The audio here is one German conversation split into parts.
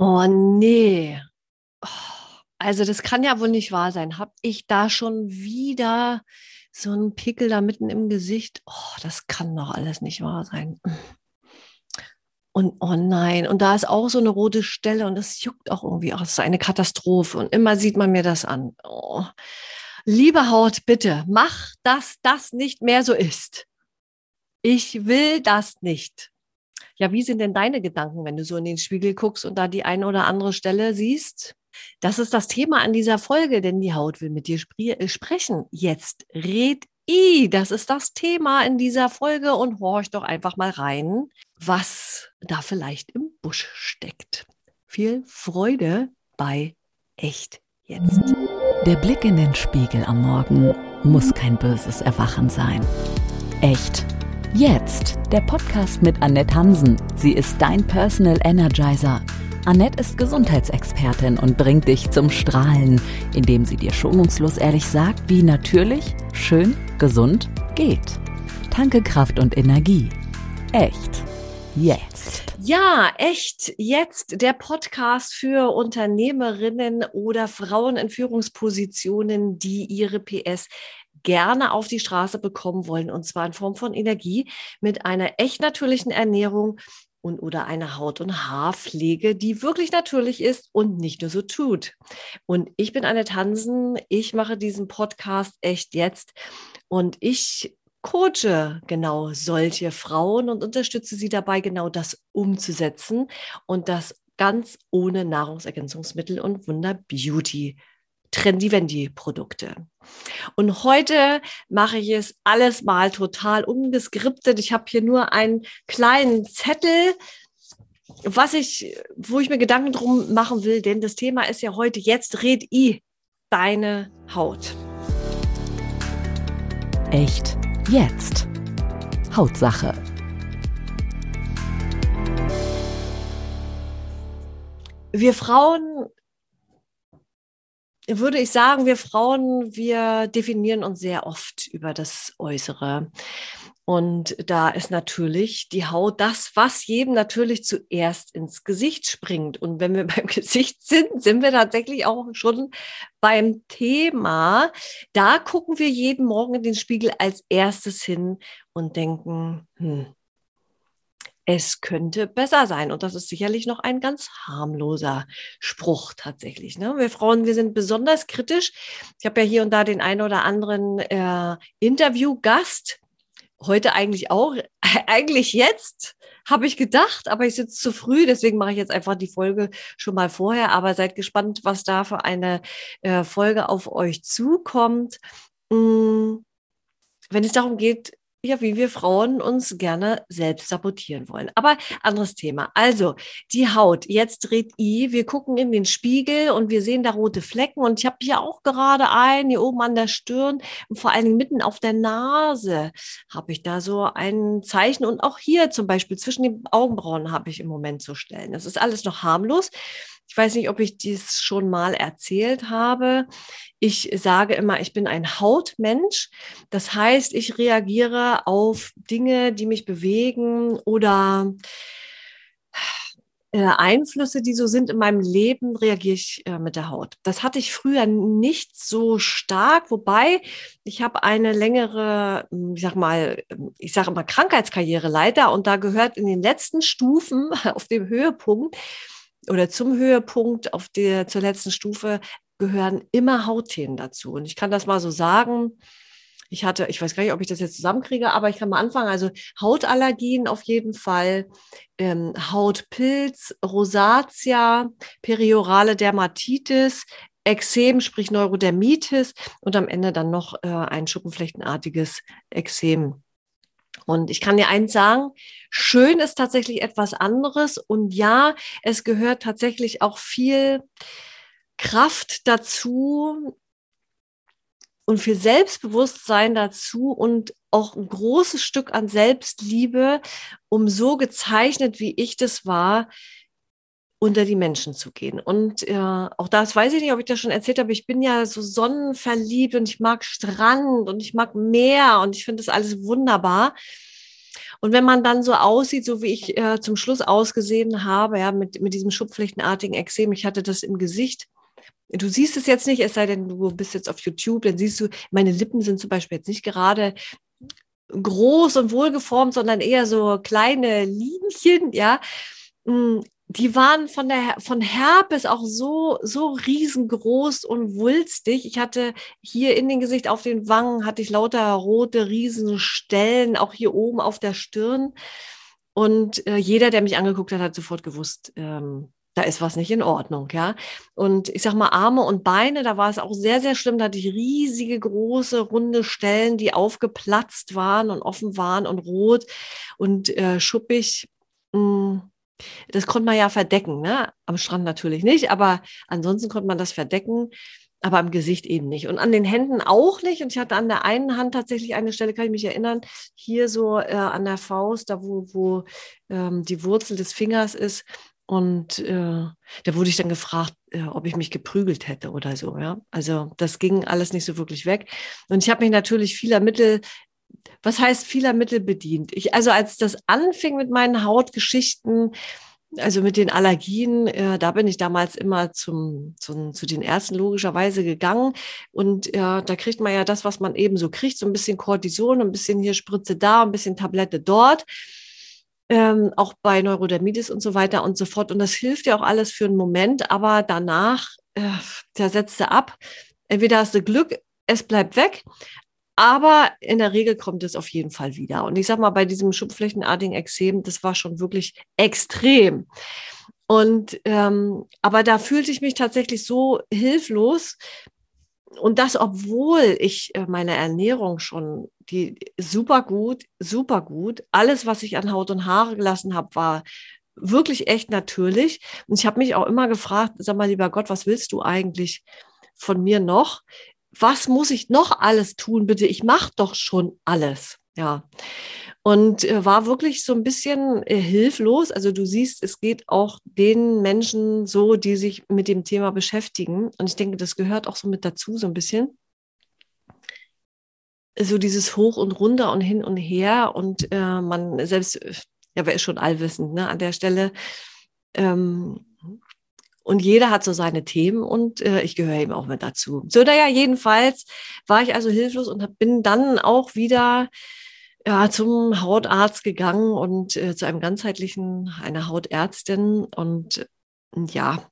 Oh nee. Also das kann ja wohl nicht wahr sein. Hab ich da schon wieder so einen Pickel da mitten im Gesicht? Oh, das kann doch alles nicht wahr sein. Und oh nein, und da ist auch so eine rote Stelle und das juckt auch irgendwie. Oh, das ist eine Katastrophe. Und immer sieht man mir das an. Oh. Liebe Haut, bitte, mach, dass das nicht mehr so ist. Ich will das nicht. Ja, wie sind denn deine Gedanken, wenn du so in den Spiegel guckst und da die eine oder andere Stelle siehst? Das ist das Thema an dieser Folge, denn die Haut will mit dir äh, sprechen. Jetzt red I, das ist das Thema in dieser Folge und horch doch einfach mal rein, was da vielleicht im Busch steckt. Viel Freude bei Echt jetzt. Der Blick in den Spiegel am Morgen muss kein böses Erwachen sein. Echt Jetzt der Podcast mit Annette Hansen. Sie ist dein Personal Energizer. Annette ist Gesundheitsexpertin und bringt dich zum Strahlen, indem sie dir schonungslos ehrlich sagt, wie natürlich, schön, gesund geht. Tanke Kraft und Energie. Echt. Jetzt. Ja, echt jetzt der Podcast für Unternehmerinnen oder Frauen in Führungspositionen, die ihre PS gerne auf die Straße bekommen wollen, und zwar in Form von Energie mit einer echt natürlichen Ernährung und oder einer Haut- und Haarpflege, die wirklich natürlich ist und nicht nur so tut. Und ich bin Anne Tansen, ich mache diesen Podcast echt jetzt. Und ich coache genau solche Frauen und unterstütze sie dabei, genau das umzusetzen. Und das ganz ohne Nahrungsergänzungsmittel und Wunder Beauty Trendy-Wendy-Produkte. Und heute mache ich es alles mal total ungeskriptet. Ich habe hier nur einen kleinen Zettel, was ich, wo ich mir Gedanken drum machen will, denn das Thema ist ja heute, jetzt red i deine Haut. Echt jetzt. Hautsache. Wir Frauen würde ich sagen, wir Frauen, wir definieren uns sehr oft über das Äußere. Und da ist natürlich die Haut das, was jedem natürlich zuerst ins Gesicht springt. Und wenn wir beim Gesicht sind, sind wir tatsächlich auch schon beim Thema. Da gucken wir jeden Morgen in den Spiegel als erstes hin und denken, hm, es könnte besser sein. Und das ist sicherlich noch ein ganz harmloser Spruch tatsächlich. Ne? Wir Frauen, wir sind besonders kritisch. Ich habe ja hier und da den einen oder anderen äh, Interviewgast. Heute eigentlich auch, eigentlich jetzt, habe ich gedacht, aber ich sitze zu früh, deswegen mache ich jetzt einfach die Folge schon mal vorher. Aber seid gespannt, was da für eine äh, Folge auf euch zukommt. Hm, wenn es darum geht, ja, wie wir Frauen uns gerne selbst sabotieren wollen. Aber anderes Thema. Also, die Haut. Jetzt dreht I. Wir gucken in den Spiegel und wir sehen da rote Flecken. Und ich habe hier auch gerade einen, hier oben an der Stirn und vor allen Dingen mitten auf der Nase habe ich da so ein Zeichen. Und auch hier zum Beispiel zwischen den Augenbrauen habe ich im Moment zu stellen. Das ist alles noch harmlos. Ich weiß nicht, ob ich dies schon mal erzählt habe. Ich sage immer, ich bin ein Hautmensch. Das heißt, ich reagiere auf Dinge, die mich bewegen oder äh, Einflüsse, die so sind in meinem Leben, reagiere ich äh, mit der Haut. Das hatte ich früher nicht so stark, wobei ich habe eine längere, hm, ich sag mal, ich sage immer Krankheitskarriere leider und da gehört in den letzten Stufen auf dem Höhepunkt oder zum Höhepunkt auf der zur letzten Stufe gehören immer Hautthemen dazu. Und ich kann das mal so sagen. Ich hatte, ich weiß gar nicht, ob ich das jetzt zusammenkriege, aber ich kann mal anfangen. Also Hautallergien auf jeden Fall, ähm, Hautpilz, Rosatia, periorale Dermatitis, Exem, sprich Neurodermitis und am Ende dann noch äh, ein schuppenflechtenartiges Exem. Und ich kann dir eins sagen, schön ist tatsächlich etwas anderes. Und ja, es gehört tatsächlich auch viel Kraft dazu und viel Selbstbewusstsein dazu und auch ein großes Stück an Selbstliebe, um so gezeichnet, wie ich das war, unter die Menschen zu gehen. Und äh, auch das weiß ich nicht, ob ich das schon erzählt habe. Ich bin ja so sonnenverliebt und ich mag Strand und ich mag Meer und ich finde das alles wunderbar. Und wenn man dann so aussieht, so wie ich äh, zum Schluss ausgesehen habe, ja, mit, mit diesem schupflichtenartigen Exem, ich hatte das im Gesicht. Du siehst es jetzt nicht, es sei denn, du bist jetzt auf YouTube, dann siehst du, meine Lippen sind zum Beispiel jetzt nicht gerade groß und wohlgeformt, sondern eher so kleine Linchen, ja. Die waren von der von Herpes auch so so riesengroß und wulstig. Ich hatte hier in den Gesicht auf den Wangen hatte ich lauter rote Riesenstellen, auch hier oben auf der Stirn. Und äh, jeder, der mich angeguckt hat, hat sofort gewusst, ähm, da ist was nicht in Ordnung, ja. Und ich sag mal, Arme und Beine, da war es auch sehr, sehr schlimm. Da hatte ich riesige, große, runde Stellen, die aufgeplatzt waren und offen waren und rot und äh, schuppig. Das konnte man ja verdecken, ne? Am Strand natürlich nicht, aber ansonsten konnte man das verdecken, aber am Gesicht eben nicht. Und an den Händen auch nicht. Und ich hatte an der einen Hand tatsächlich eine Stelle, kann ich mich erinnern, hier so äh, an der Faust, da wo, wo ähm, die Wurzel des Fingers ist. Und äh, da wurde ich dann gefragt, äh, ob ich mich geprügelt hätte oder so. Ja? Also das ging alles nicht so wirklich weg. Und ich habe mich natürlich vieler Mittel was heißt vieler Mittel bedient? Ich, also als das anfing mit meinen Hautgeschichten, also mit den Allergien, äh, da bin ich damals immer zum, zum, zu den Ärzten logischerweise gegangen. Und äh, da kriegt man ja das, was man eben so kriegt, so ein bisschen Cortison, ein bisschen hier Spritze da, ein bisschen Tablette dort. Ähm, auch bei Neurodermitis und so weiter und so fort. Und das hilft ja auch alles für einen Moment, aber danach, äh, der setzt ab. Entweder hast du Glück, es bleibt weg, aber in der Regel kommt es auf jeden Fall wieder. Und ich sag mal, bei diesem schupflächenartigen Exem, das war schon wirklich extrem. Und ähm, aber da fühlte ich mich tatsächlich so hilflos. Und das, obwohl ich äh, meine Ernährung schon die super gut, super gut, alles, was ich an Haut und Haare gelassen habe, war wirklich echt natürlich. Und ich habe mich auch immer gefragt, sag mal, lieber Gott, was willst du eigentlich von mir noch? Was muss ich noch alles tun, bitte? Ich mache doch schon alles. Ja. Und äh, war wirklich so ein bisschen äh, hilflos. Also du siehst, es geht auch den Menschen so, die sich mit dem Thema beschäftigen. Und ich denke, das gehört auch so mit dazu, so ein bisschen. So dieses Hoch und runter und hin und her. Und äh, man selbst, ja, wer ist schon allwissend ne, an der Stelle. Ähm, und jeder hat so seine Themen und äh, ich gehöre eben auch mit dazu. So, naja, jedenfalls war ich also hilflos und bin dann auch wieder ja, zum Hautarzt gegangen und äh, zu einem ganzheitlichen, einer Hautärztin. Und ja,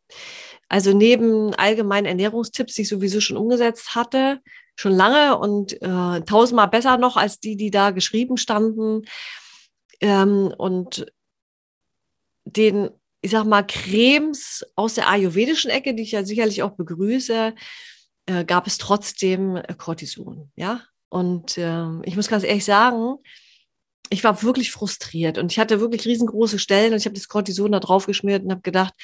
also neben allgemeinen Ernährungstipps, die ich sowieso schon umgesetzt hatte, schon lange und äh, tausendmal besser noch als die, die da geschrieben standen. Ähm, und den ich sag mal, Cremes aus der ayurvedischen Ecke, die ich ja sicherlich auch begrüße, äh, gab es trotzdem äh, Cortison. Ja, und äh, ich muss ganz ehrlich sagen, ich war wirklich frustriert und ich hatte wirklich riesengroße Stellen und ich habe das Cortison da drauf geschmiert und habe gedacht,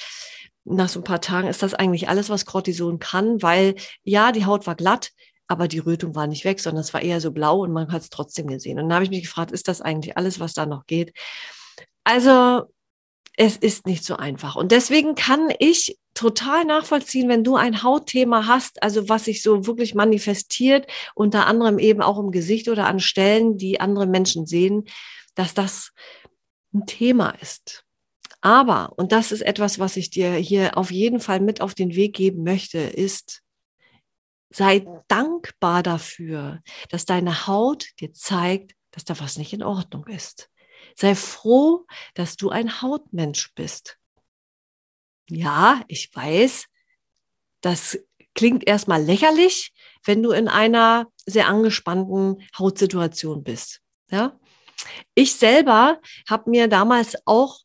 nach so ein paar Tagen ist das eigentlich alles, was Cortison kann, weil ja, die Haut war glatt, aber die Rötung war nicht weg, sondern es war eher so blau und man hat es trotzdem gesehen. Und dann habe ich mich gefragt, ist das eigentlich alles, was da noch geht? Also es ist nicht so einfach. Und deswegen kann ich total nachvollziehen, wenn du ein Hautthema hast, also was sich so wirklich manifestiert, unter anderem eben auch im Gesicht oder an Stellen, die andere Menschen sehen, dass das ein Thema ist. Aber, und das ist etwas, was ich dir hier auf jeden Fall mit auf den Weg geben möchte, ist, sei dankbar dafür, dass deine Haut dir zeigt, dass da was nicht in Ordnung ist. Sei froh, dass du ein Hautmensch bist. Ja, ich weiß, das klingt erstmal lächerlich, wenn du in einer sehr angespannten Hautsituation bist. Ja? Ich selber habe mir damals auch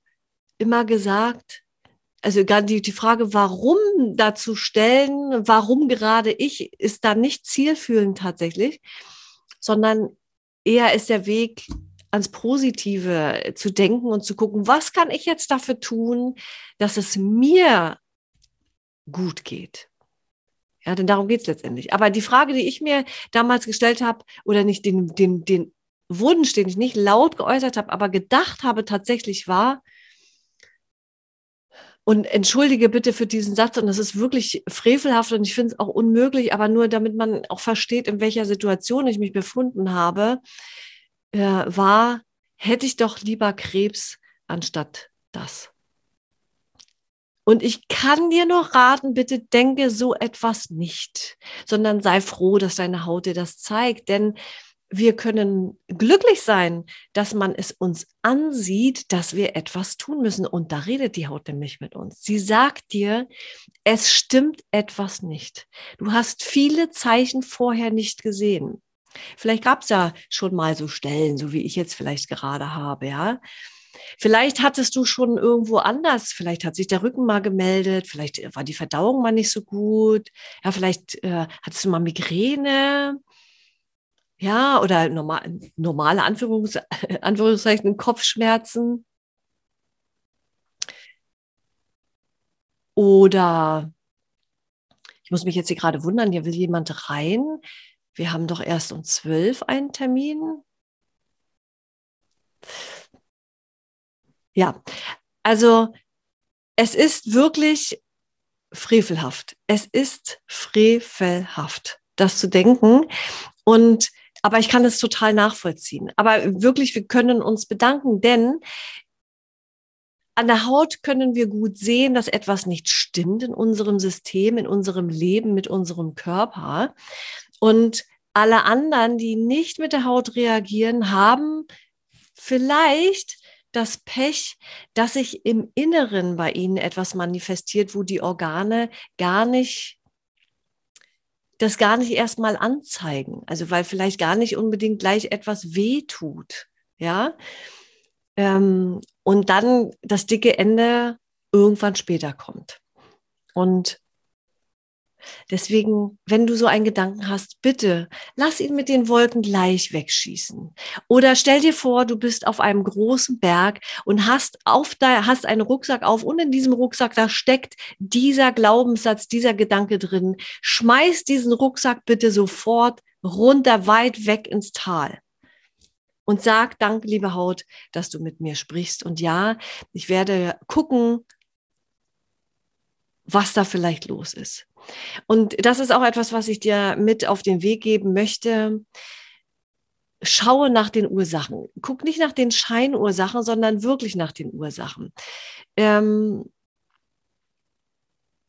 immer gesagt, also die, die Frage, warum dazu stellen, warum gerade ich, ist da nicht zielführend tatsächlich, sondern eher ist der Weg ans Positive zu denken und zu gucken, was kann ich jetzt dafür tun, dass es mir gut geht. Ja, denn darum geht es letztendlich. Aber die Frage, die ich mir damals gestellt habe, oder nicht den, den, den Wunsch, den ich nicht laut geäußert habe, aber gedacht habe, tatsächlich war, und entschuldige bitte für diesen Satz, und das ist wirklich frevelhaft und ich finde es auch unmöglich, aber nur damit man auch versteht, in welcher Situation ich mich befunden habe, äh, war, hätte ich doch lieber Krebs anstatt das. Und ich kann dir nur raten, bitte denke so etwas nicht, sondern sei froh, dass deine Haut dir das zeigt. Denn wir können glücklich sein, dass man es uns ansieht, dass wir etwas tun müssen. Und da redet die Haut nämlich mit uns. Sie sagt dir, es stimmt etwas nicht. Du hast viele Zeichen vorher nicht gesehen. Vielleicht gab es ja schon mal so Stellen, so wie ich jetzt vielleicht gerade habe, ja. Vielleicht hattest du schon irgendwo anders, vielleicht hat sich der Rücken mal gemeldet, vielleicht war die Verdauung mal nicht so gut, ja, vielleicht äh, hattest du mal Migräne, ja, oder normal, normale Anführungs Anführungszeichen Kopfschmerzen. Oder ich muss mich jetzt hier gerade wundern, hier will jemand rein. Wir haben doch erst um zwölf einen Termin. Ja, also es ist wirklich frevelhaft. Es ist frevelhaft, das zu denken. Und aber ich kann es total nachvollziehen. Aber wirklich, wir können uns bedanken, denn an der Haut können wir gut sehen, dass etwas nicht stimmt in unserem System, in unserem Leben, mit unserem Körper. Und alle anderen, die nicht mit der Haut reagieren, haben vielleicht das Pech, dass sich im Inneren bei ihnen etwas manifestiert, wo die Organe gar nicht das gar nicht erstmal anzeigen. Also weil vielleicht gar nicht unbedingt gleich etwas weh tut. Ja. Ähm, und dann das dicke Ende irgendwann später kommt. Und Deswegen, wenn du so einen Gedanken hast, bitte lass ihn mit den Wolken gleich wegschießen. Oder stell dir vor, du bist auf einem großen Berg und hast auf da, hast einen Rucksack auf und in diesem Rucksack, da steckt dieser Glaubenssatz, dieser Gedanke drin. Schmeiß diesen Rucksack bitte sofort runter, weit weg ins Tal und sag, danke, liebe Haut, dass du mit mir sprichst. Und ja, ich werde gucken, was da vielleicht los ist. Und das ist auch etwas, was ich dir mit auf den Weg geben möchte. Schaue nach den Ursachen. Guck nicht nach den Scheinursachen, sondern wirklich nach den Ursachen. Ähm,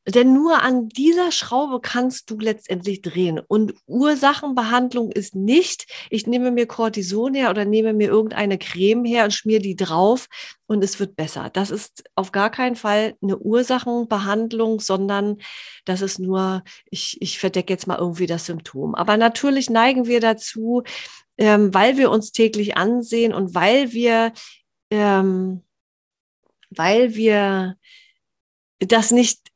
denn nur an dieser Schraube kannst du letztendlich drehen. Und Ursachenbehandlung ist nicht, ich nehme mir Cortison her oder nehme mir irgendeine Creme her und schmier die drauf und es wird besser. Das ist auf gar keinen Fall eine Ursachenbehandlung, sondern das ist nur, ich, ich verdecke jetzt mal irgendwie das Symptom. Aber natürlich neigen wir dazu, ähm, weil wir uns täglich ansehen und weil wir, ähm, weil wir das nicht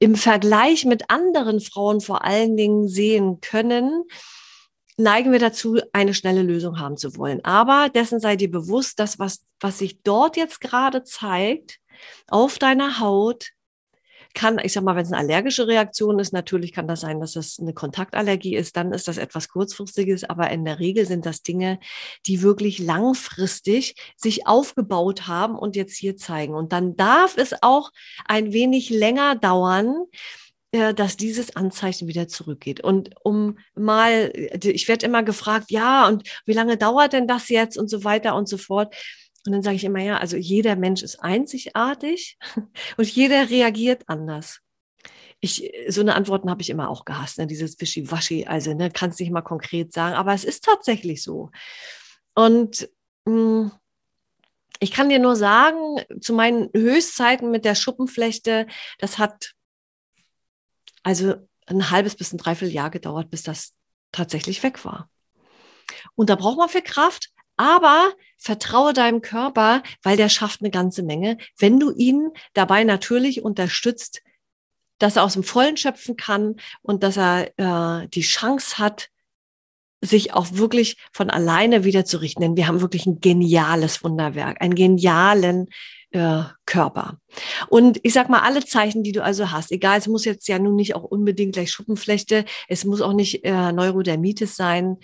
im Vergleich mit anderen Frauen vor allen Dingen sehen können, neigen wir dazu, eine schnelle Lösung haben zu wollen. Aber dessen sei dir bewusst, dass was, was sich dort jetzt gerade zeigt, auf deiner Haut, kann, ich sag mal, wenn es eine allergische Reaktion ist, natürlich kann das sein, dass es eine Kontaktallergie ist, dann ist das etwas kurzfristiges, aber in der Regel sind das Dinge, die wirklich langfristig sich aufgebaut haben und jetzt hier zeigen. Und dann darf es auch ein wenig länger dauern, äh, dass dieses Anzeichen wieder zurückgeht. Und um mal, ich werde immer gefragt, ja, und wie lange dauert denn das jetzt und so weiter und so fort. Und dann sage ich immer, ja, also jeder Mensch ist einzigartig und jeder reagiert anders. Ich, so eine Antworten habe ich immer auch gehasst, ne? dieses Wischiwaschi, also ne, kannst nicht mal konkret sagen, aber es ist tatsächlich so. Und mh, hm, ich kann dir nur sagen, zu meinen Höchstzeiten mit der Schuppenflechte, das hat also ein halbes bis ein Dreivierteljahr gedauert, bis das tatsächlich weg war. Und da braucht man viel Kraft, aber vertraue deinem Körper, weil der schafft eine ganze Menge, wenn du ihn dabei natürlich unterstützt, dass er aus dem Vollen schöpfen kann und dass er äh, die Chance hat, sich auch wirklich von alleine wieder zu richten. Denn wir haben wirklich ein geniales Wunderwerk, einen genialen äh, Körper. Und ich sag mal, alle Zeichen, die du also hast, egal, es muss jetzt ja nun nicht auch unbedingt gleich Schuppenflechte, es muss auch nicht äh, Neurodermitis sein.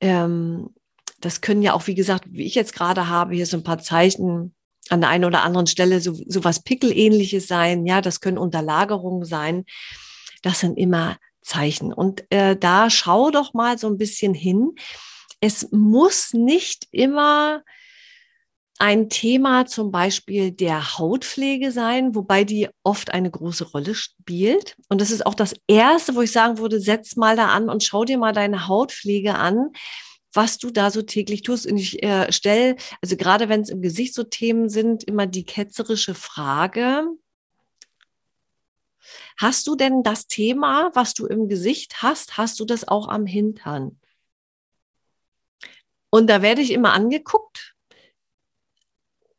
Ähm, das können ja auch, wie gesagt, wie ich jetzt gerade habe, hier so ein paar Zeichen an der einen oder anderen Stelle so, so was Pickelähnliches sein. Ja, das können Unterlagerungen sein. Das sind immer Zeichen. Und äh, da schau doch mal so ein bisschen hin. Es muss nicht immer ein Thema zum Beispiel der Hautpflege sein, wobei die oft eine große Rolle spielt. Und das ist auch das Erste, wo ich sagen würde, setz mal da an und schau dir mal deine Hautpflege an, was du da so täglich tust. Und ich äh, stelle, also gerade wenn es im Gesicht so Themen sind, immer die ketzerische Frage, Hast du denn das Thema, was du im Gesicht hast, hast du das auch am Hintern? Und da werde ich immer angeguckt.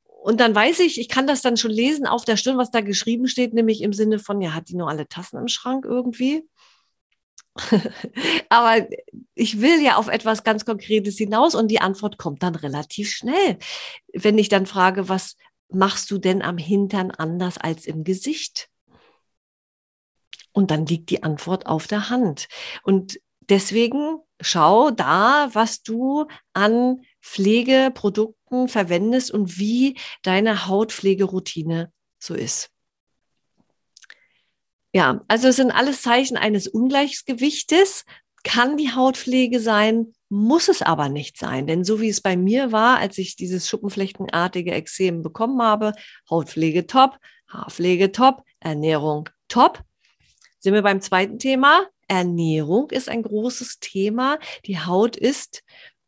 Und dann weiß ich, ich kann das dann schon lesen auf der Stirn, was da geschrieben steht, nämlich im Sinne von, ja, hat die nur alle Tassen im Schrank irgendwie? Aber ich will ja auf etwas ganz Konkretes hinaus und die Antwort kommt dann relativ schnell. Wenn ich dann frage, was machst du denn am Hintern anders als im Gesicht? Und dann liegt die Antwort auf der Hand. Und deswegen schau da, was du an Pflegeprodukten verwendest und wie deine Hautpflegeroutine so ist. Ja, also es sind alles Zeichen eines Ungleichgewichtes. Kann die Hautpflege sein, muss es aber nicht sein. Denn so wie es bei mir war, als ich dieses schuppenflechtenartige Exem bekommen habe, Hautpflege top, Haarpflege top, Ernährung top, sind wir beim zweiten Thema. Ernährung ist ein großes Thema. Die Haut ist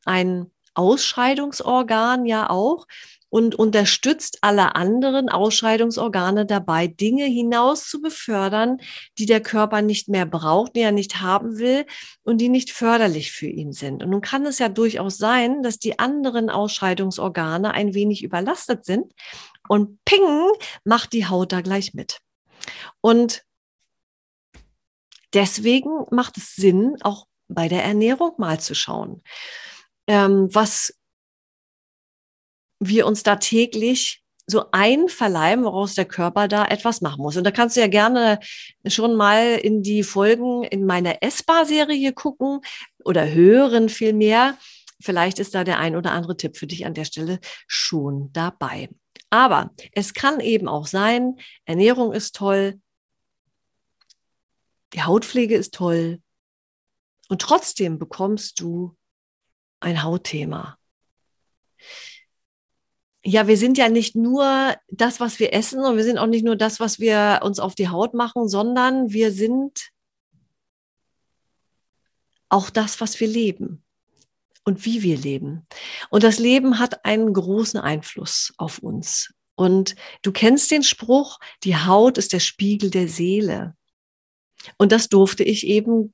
ein Ausscheidungsorgan ja auch und unterstützt alle anderen Ausscheidungsorgane dabei, Dinge hinaus zu befördern, die der Körper nicht mehr braucht, die er nicht haben will und die nicht förderlich für ihn sind. Und nun kann es ja durchaus sein, dass die anderen Ausscheidungsorgane ein wenig überlastet sind und ping macht die Haut da gleich mit. Und deswegen macht es Sinn, auch bei der Ernährung mal zu schauen, ähm, was wir uns da täglich so einverleiben, woraus der Körper da etwas machen muss. Und da kannst du ja gerne schon mal in die Folgen in meiner Essbar-Serie gucken oder hören vielmehr. Vielleicht ist da der ein oder andere Tipp für dich an der Stelle schon dabei. Aber es kann eben auch sein, Ernährung ist toll, die Hautpflege ist toll und trotzdem bekommst du ein Hautthema. Ja, wir sind ja nicht nur das, was wir essen und wir sind auch nicht nur das, was wir uns auf die Haut machen, sondern wir sind auch das, was wir leben und wie wir leben. Und das Leben hat einen großen Einfluss auf uns. Und du kennst den Spruch, die Haut ist der Spiegel der Seele. Und das durfte ich eben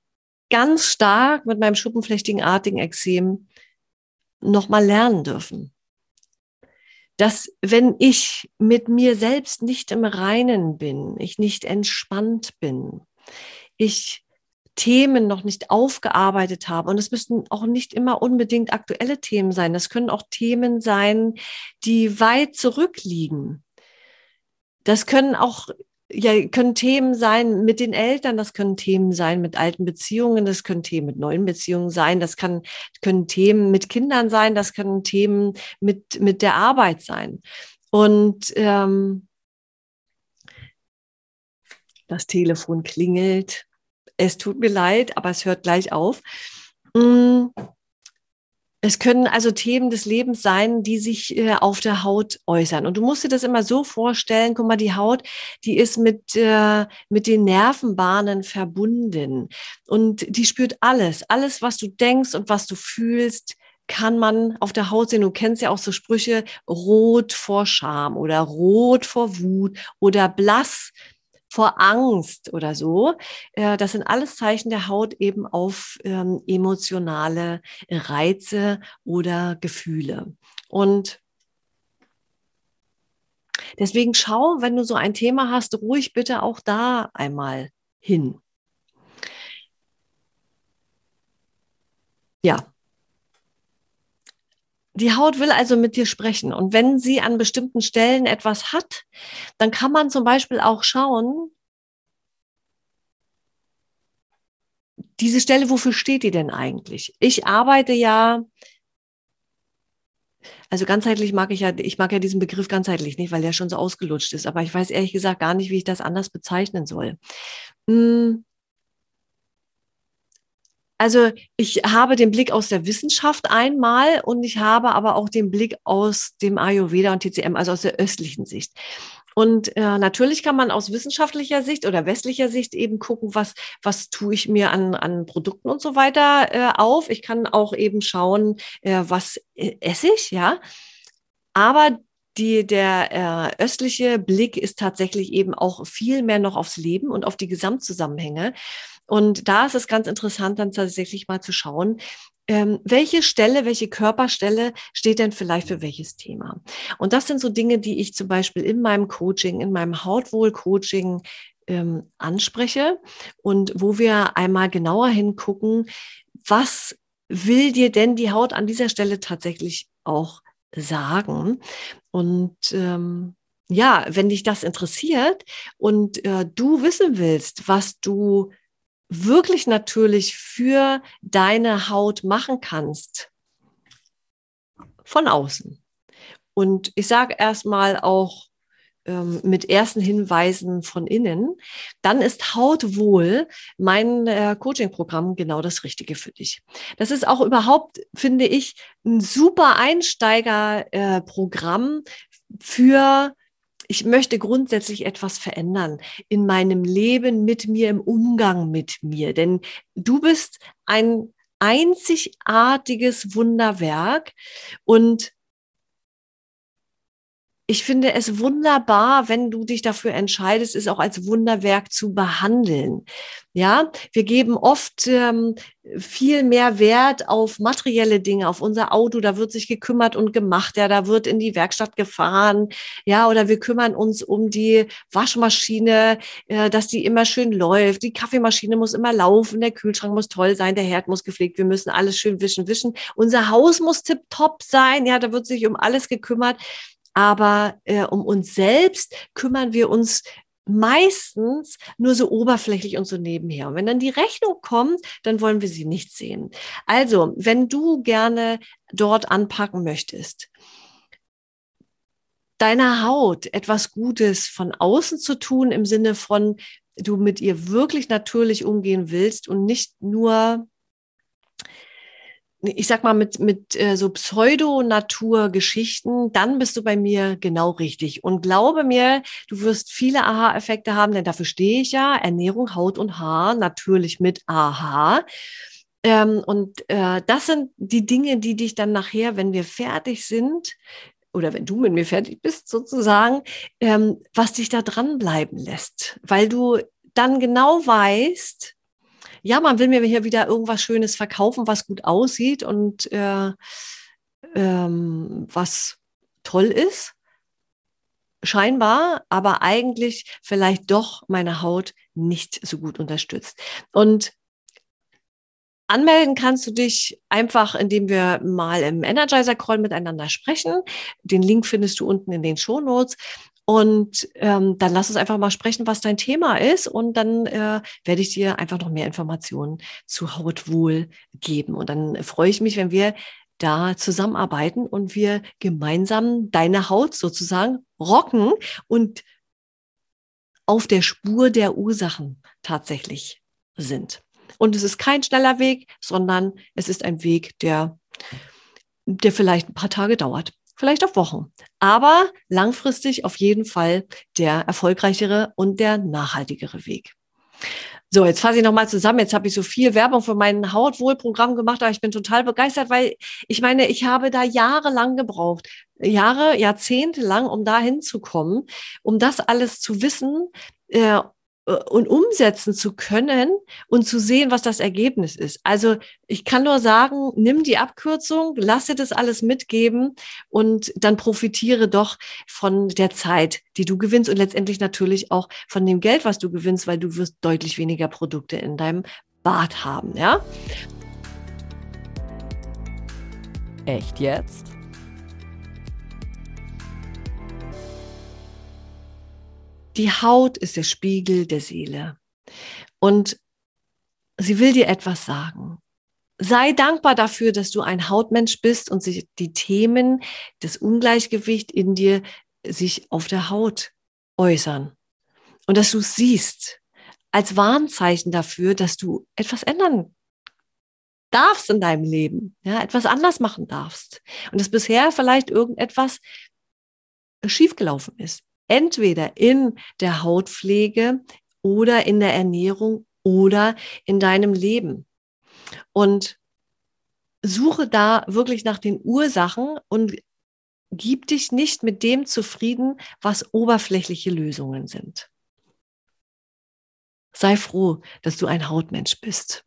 ganz stark mit meinem schuppenflechtigen artigen Exem nochmal lernen dürfen. Dass wenn ich mit mir selbst nicht im Reinen bin, ich nicht entspannt bin, ich Themen noch nicht aufgearbeitet habe. Und es müssten auch nicht immer unbedingt aktuelle Themen sein. Das können auch Themen sein, die weit zurückliegen. Das können auch ja, können Themen sein mit den Eltern, das können Themen sein mit alten Beziehungen, das können Themen mit neuen Beziehungen sein, das kann, können Themen mit Kindern sein, das können Themen mit, mit der Arbeit sein. Und ähm, das Telefon klingelt. Es tut mir leid, aber es hört gleich auf. Es können also Themen des Lebens sein, die sich äh, auf der Haut äußern. Und du musst dir das immer so vorstellen, guck mal, die Haut, die ist mit, äh, mit den Nervenbahnen verbunden. Und die spürt alles, alles, was du denkst und was du fühlst, kann man auf der Haut sehen. Du kennst ja auch so Sprüche, rot vor Scham oder rot vor Wut oder blass vor Angst oder so. Äh, das sind alles Zeichen der Haut eben auf ähm, emotionale Reize oder Gefühle. Und deswegen schau, wenn du so ein Thema hast, ruhig bitte auch da einmal hin. Ja, die Haut will also mit dir sprechen. Und wenn sie an bestimmten Stellen etwas hat, dann kann man zum Beispiel auch schauen, diese Stelle, wofür steht die denn eigentlich? Ich arbeite ja, also ganzheitlich mag ich ja, ich mag ja diesen Begriff ganzheitlich nicht, weil der schon so ausgelutscht ist, aber ich weiß ehrlich gesagt gar nicht, wie ich das anders bezeichnen soll. Hm, Also ich habe den Blick aus der Wissenschaft einmal und ich habe aber auch den Blick aus dem Ayurveda und TCM, also aus der östlichen Sicht. Und äh, natürlich kann man aus wissenschaftlicher Sicht oder westlicher Sicht eben gucken, was, was tue ich mir an, an Produkten und so weiter äh, auf. Ich kann auch eben schauen, äh, was äh, esse ich, ja. Aber die, der äh, östliche Blick ist tatsächlich eben auch viel mehr noch aufs Leben und auf die Gesamtzusammenhänge. Und da ist es ganz interessant, dann tatsächlich mal zu schauen, ähm, welche Stelle, welche Körperstelle steht denn vielleicht für welches Thema? Und das sind so Dinge, die ich zum Beispiel in meinem Coaching, in meinem Hautwohl-Coaching ähm, anspreche und wo wir einmal genauer hingucken, was will dir denn die Haut an dieser Stelle tatsächlich auch sagen? Und ähm, ja, wenn dich das interessiert und äh, du wissen willst, was du wirklich natürlich für deine Haut machen kannst, von außen. Und ich sage erstmal auch ähm, mit ersten Hinweisen von innen, dann ist Hautwohl mein äh, Coaching-Programm genau das Richtige für dich. Das ist auch überhaupt, finde ich, ein super Einsteigerprogramm äh, für ich möchte grundsätzlich etwas verändern in meinem Leben mit mir, im Umgang mit mir. Denn du bist ein einzigartiges Wunderwerk und ich finde es wunderbar, wenn du dich dafür entscheidest, es auch als Wunderwerk zu behandeln. Ja, wir geben oft ähm, viel mehr Wert auf materielle Dinge, auf unser Auto. Da wird sich gekümmert und gemacht. Ja, da wird in die Werkstatt gefahren. Ja, oder wir kümmern uns um die Waschmaschine, äh, dass die immer schön läuft. Die Kaffeemaschine muss immer laufen. Der Kühlschrank muss toll sein. Der Herd muss gepflegt. Wir müssen alles schön wischen, wischen. Unser Haus muss tipptopp sein. Ja, da wird sich um alles gekümmert aber äh, um uns selbst kümmern wir uns meistens nur so oberflächlich und so nebenher. Und wenn dann die Rechnung kommt, dann wollen wir sie nicht sehen. Also, wenn du gerne dort anpacken möchtest, deiner Haut etwas Gutes von außen zu tun, im Sinne von, du mit ihr wirklich natürlich umgehen willst und nicht nur ich sag mal, mit, mit äh, so Pseudo-Natur-Geschichten, dann bist du bei mir genau richtig. Und glaube mir, du wirst viele Aha-Effekte haben, denn dafür stehe ich ja. Ernährung, Haut und Haar, natürlich mit Aha. Ähm, und äh, das sind die Dinge, die dich dann nachher, wenn wir fertig sind, oder wenn du mit mir fertig bist, sozusagen, ähm, was dich da dranbleiben lässt. Weil du dann genau weißt, ja, man will mir hier wieder irgendwas Schönes verkaufen, was gut aussieht und äh, ähm, was toll ist. Scheinbar, aber eigentlich vielleicht doch meine Haut nicht so gut unterstützt. Und Anmelden kannst du dich einfach, indem wir mal im Energizer Call miteinander sprechen. Den Link findest du unten in den Show Notes. Und ähm, dann lass uns einfach mal sprechen, was dein Thema ist. Und dann äh, werde ich dir einfach noch mehr Informationen zu Hautwohl geben. Und dann freue ich mich, wenn wir da zusammenarbeiten und wir gemeinsam deine Haut sozusagen rocken und auf der Spur der Ursachen tatsächlich sind. Und es ist kein schneller Weg, sondern es ist ein Weg, der, der vielleicht ein paar Tage dauert vielleicht auf Wochen. Aber langfristig auf jeden Fall der erfolgreichere und der nachhaltigere Weg. So, jetzt fasse ich nochmal zusammen. Jetzt habe ich so viel Werbung für mein Hautwohlprogramm gemacht, aber ich bin total begeistert, weil ich meine, ich habe da jahrelang gebraucht. Jahre, Jahrzehnte lang, um da hinzukommen, um das alles zu wissen, äh, und umsetzen zu können und zu sehen, was das Ergebnis ist. Also ich kann nur sagen, nimm die Abkürzung, lasse das alles mitgeben und dann profitiere doch von der Zeit, die du gewinnst und letztendlich natürlich auch von dem Geld, was du gewinnst, weil du wirst deutlich weniger Produkte in deinem Bad haben, ja? Echt jetzt? Die Haut ist der Spiegel der Seele. Und sie will dir etwas sagen. Sei dankbar dafür, dass du ein Hautmensch bist und sich die Themen des Ungleichgewicht in dir sich auf der Haut äußern. Und dass du es siehst als Warnzeichen dafür, dass du etwas ändern darfst in deinem Leben, ja, etwas anders machen darfst. Und es bisher vielleicht irgendetwas schiefgelaufen ist. Entweder in der Hautpflege oder in der Ernährung oder in deinem Leben. Und suche da wirklich nach den Ursachen und gib dich nicht mit dem zufrieden, was oberflächliche Lösungen sind. Sei froh, dass du ein Hautmensch bist.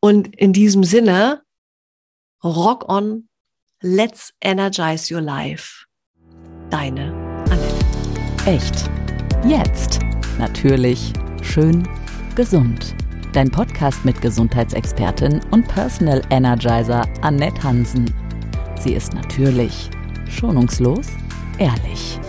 Und in diesem Sinne, rock on, let's energize your life. Deine. Echt. Jetzt. Natürlich. Schön. Gesund. Dein Podcast mit Gesundheitsexpertin und Personal Energizer Annette Hansen. Sie ist natürlich, schonungslos, ehrlich.